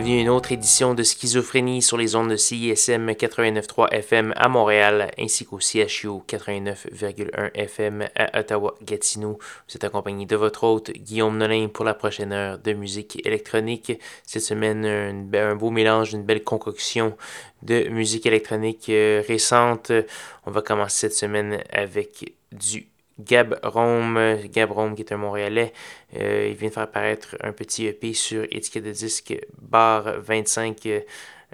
Bienvenue à une autre édition de Schizophrénie sur les ondes de CISM 89.3 FM à Montréal ainsi qu'au CHU 89.1 FM à Ottawa-Gatineau. Vous êtes accompagné de votre hôte Guillaume Nolin pour la prochaine heure de musique électronique. Cette semaine, un, beau mélange, une belle concoction de musique électronique euh, récente. On va commencer cette semaine avec du Gab Rome, Gab Rome qui est un Montréalais, euh, il vient de faire apparaître un petit EP sur étiquette de disque Bar 25,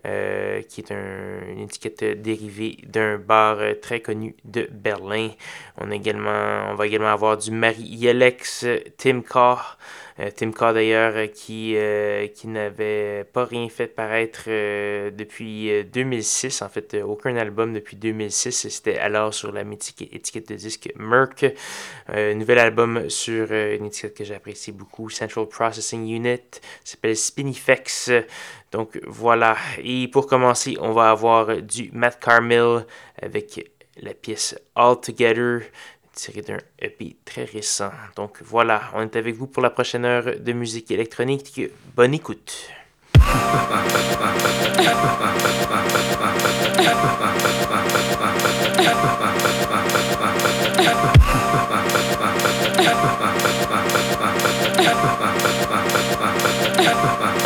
euh, qui est une étiquette dérivée d'un bar très connu de Berlin. On, va également avoir du Marie Yelex, Tim Carr, Tim Carr d'ailleurs euh, qui, euh, qui n'avait pas rien fait paraître depuis 2006, en fait aucun album depuis 2006, c'était alors sur la mythique étiquette de disque Merck. nouvel album sur une étiquette que j'apprécie beaucoup, Central Processing Unit, s'appelle Spinifex. Donc voilà, et pour commencer, on va avoir du Matt Carmill avec la pièce All Together tiré d'un EP très récent. Donc voilà, on est avec vous pour la prochaine heure de musique électronique. Bonne écoute.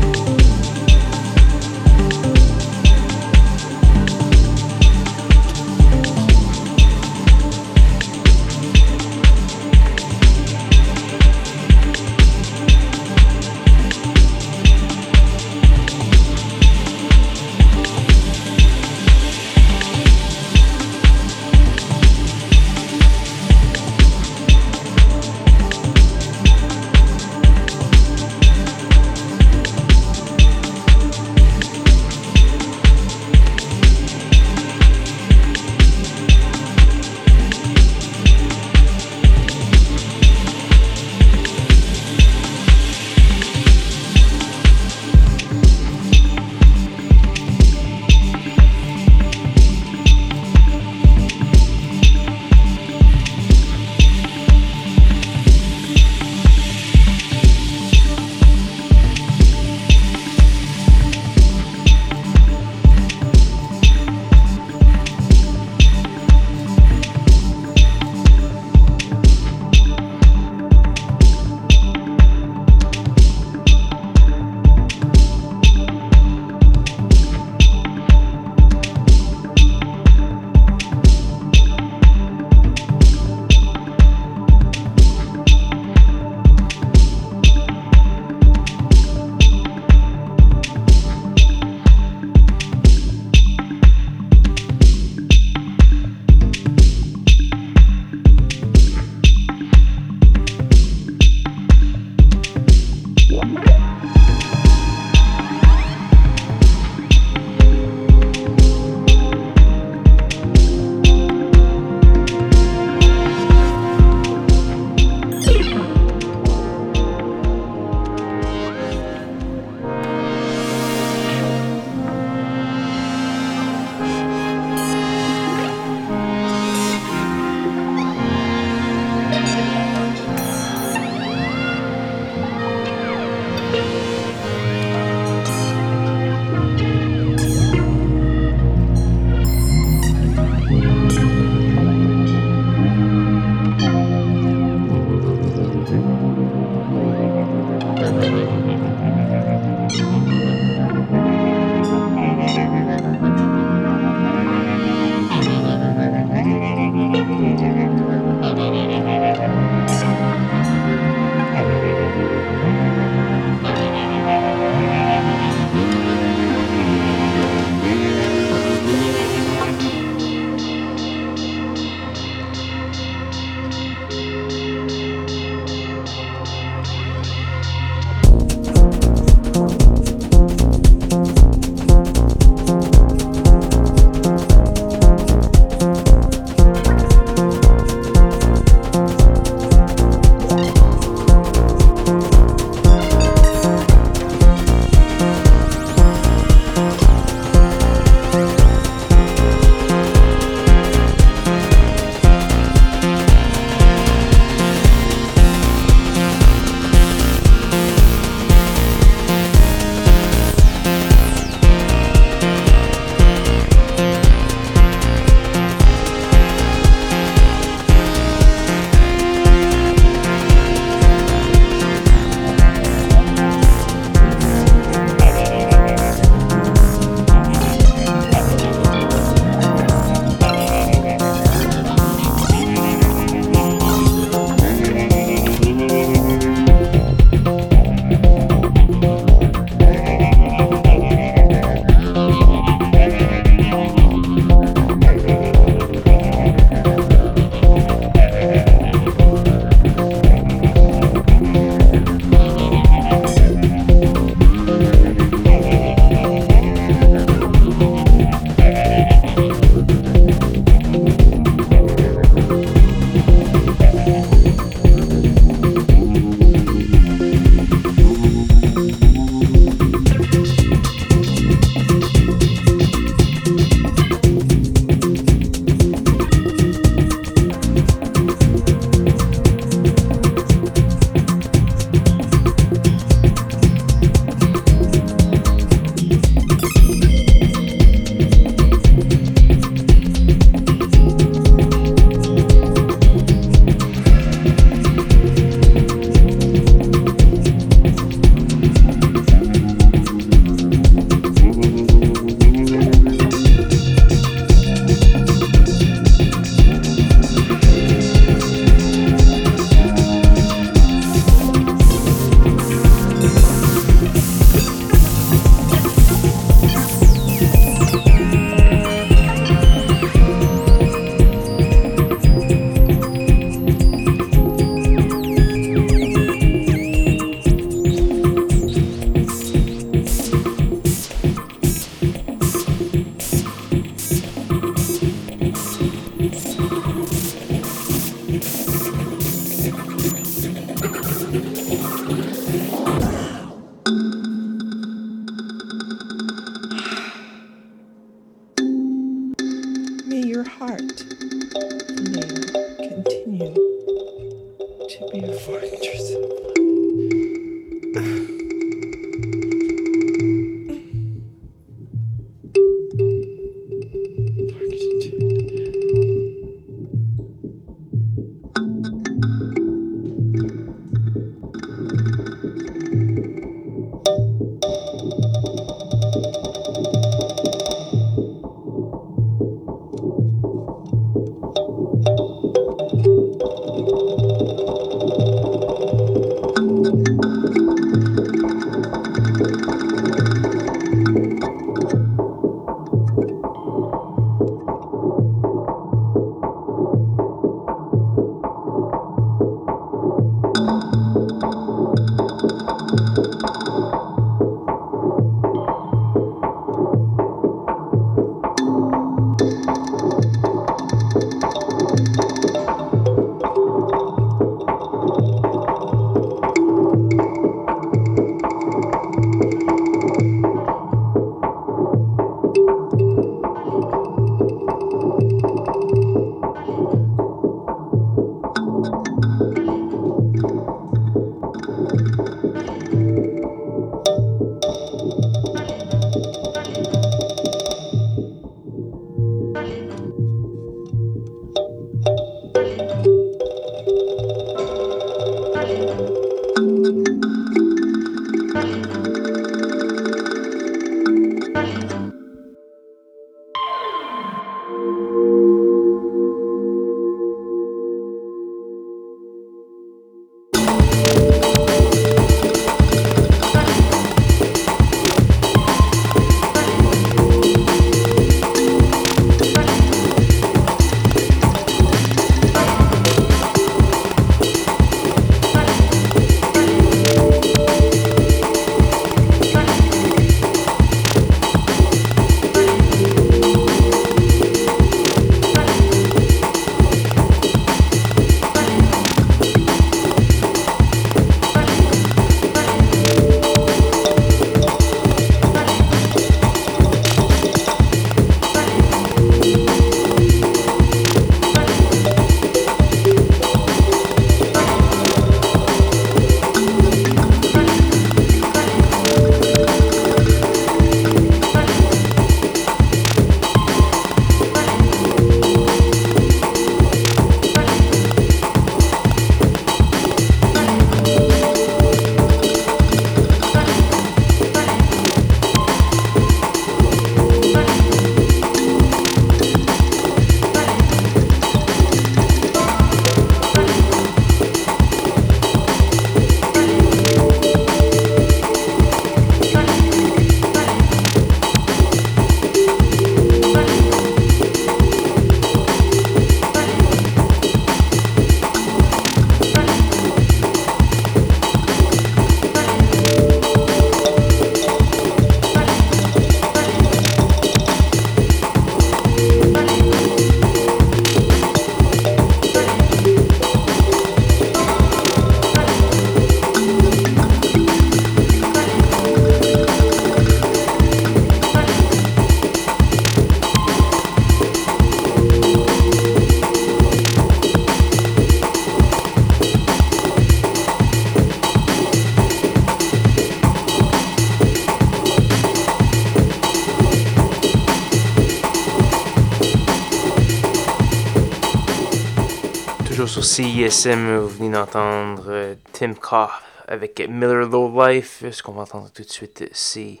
CISM, vous venez d'entendre euh, Tim Koff avec Miller Low Life. Ce qu'on va entendre tout de suite, c'est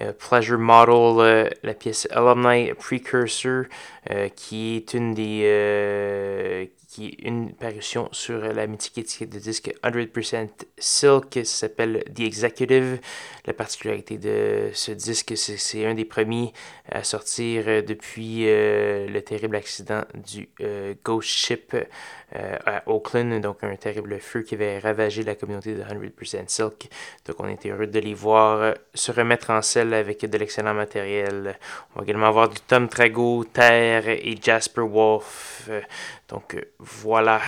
euh, Pleasure Model, euh, la pièce Alumni Precursor, qui est une des qui une parution sur la mythique étiquette de disque 100% Silk, s'appelle The Executive. La particularité de ce disque, c'est c'est un des premiers à sortir depuis le terrible accident du Ghost Ship euh, à Oakland, donc un terrible feu qui avait ravagé la communauté de 100% Silk. Donc on était heureux de les voir euh, se remettre en selle avec de l'excellent matériel. On va également avoir du Tom Trago, Terre et Jasper Wolf. Euh, donc voilà.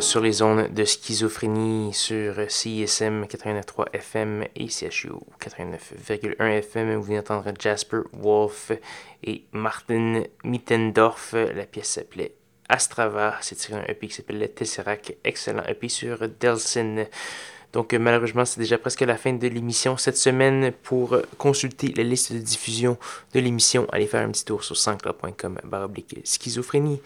Sur les zones de schizophrénie sur CISM 89.3 FM et CHU 89.1 FM. Vous venez d'entendre Jasper Wolf et Martin Mittendorf. La pièce s'appelait Astrava. C'est tiré un EP qui s'appelle le Tesseract. Excellent EP sur Delsin. Donc malheureusement, c'est déjà presque la fin de l'émission cette semaine. Pour consulter la liste de diffusion de l'émission, allez faire un petit tour sur sanscloud.com baroblique schizophrénie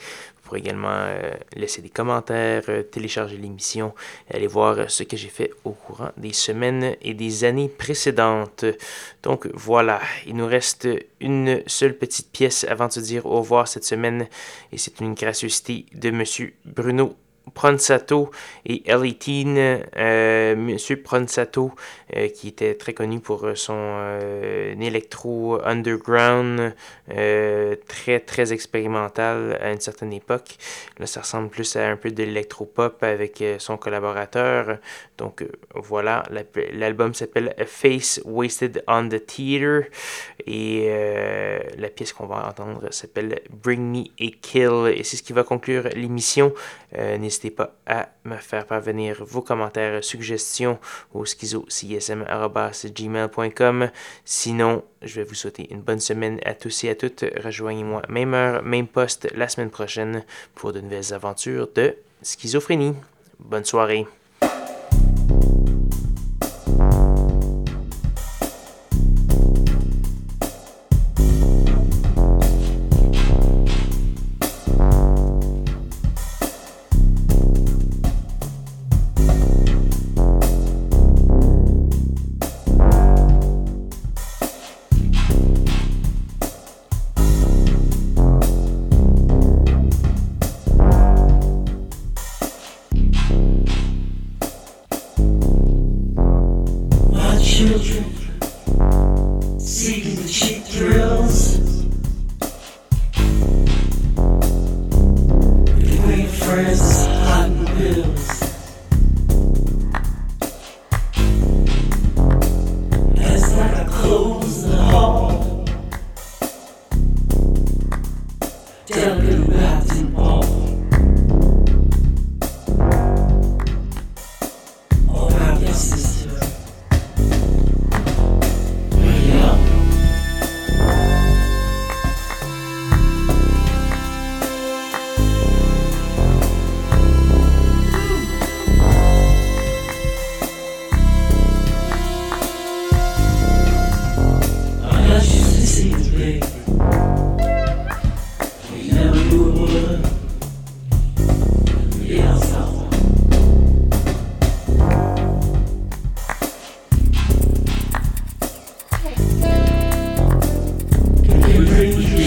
également euh, laisser des commentaires, euh, télécharger l'émission et aller voir euh, ce que j'ai fait au courant des semaines et des années précédentes. Donc voilà, il nous reste une seule petite pièce avant de se dire au revoir cette semaine et c'est une gracieuseté de Monsieur Bruno Pronsato et Ellie Teen. Euh, Monsieur Pronsato, euh, qui était très connu pour euh, son électro underground, très très expérimental à une certaine époque. Là, ça ressemble plus à un peu de l'électro-pop avec son collaborateur. Donc voilà, l'album s'appelle Face Wasted on the Theater et la pièce qu'on va entendre s'appelle Bring Me a Kill et c'est ce qui va conclure l'émission. Pas à me faire parvenir vos commentaires, suggestions au schizo.csm.gmail.com. Sinon, je vais vous souhaiter une bonne semaine à tous et à toutes. Rejoignez-moi même heure, même poste la semaine prochaine pour de nouvelles aventures de schizophrénie. Bonne soirée. change you.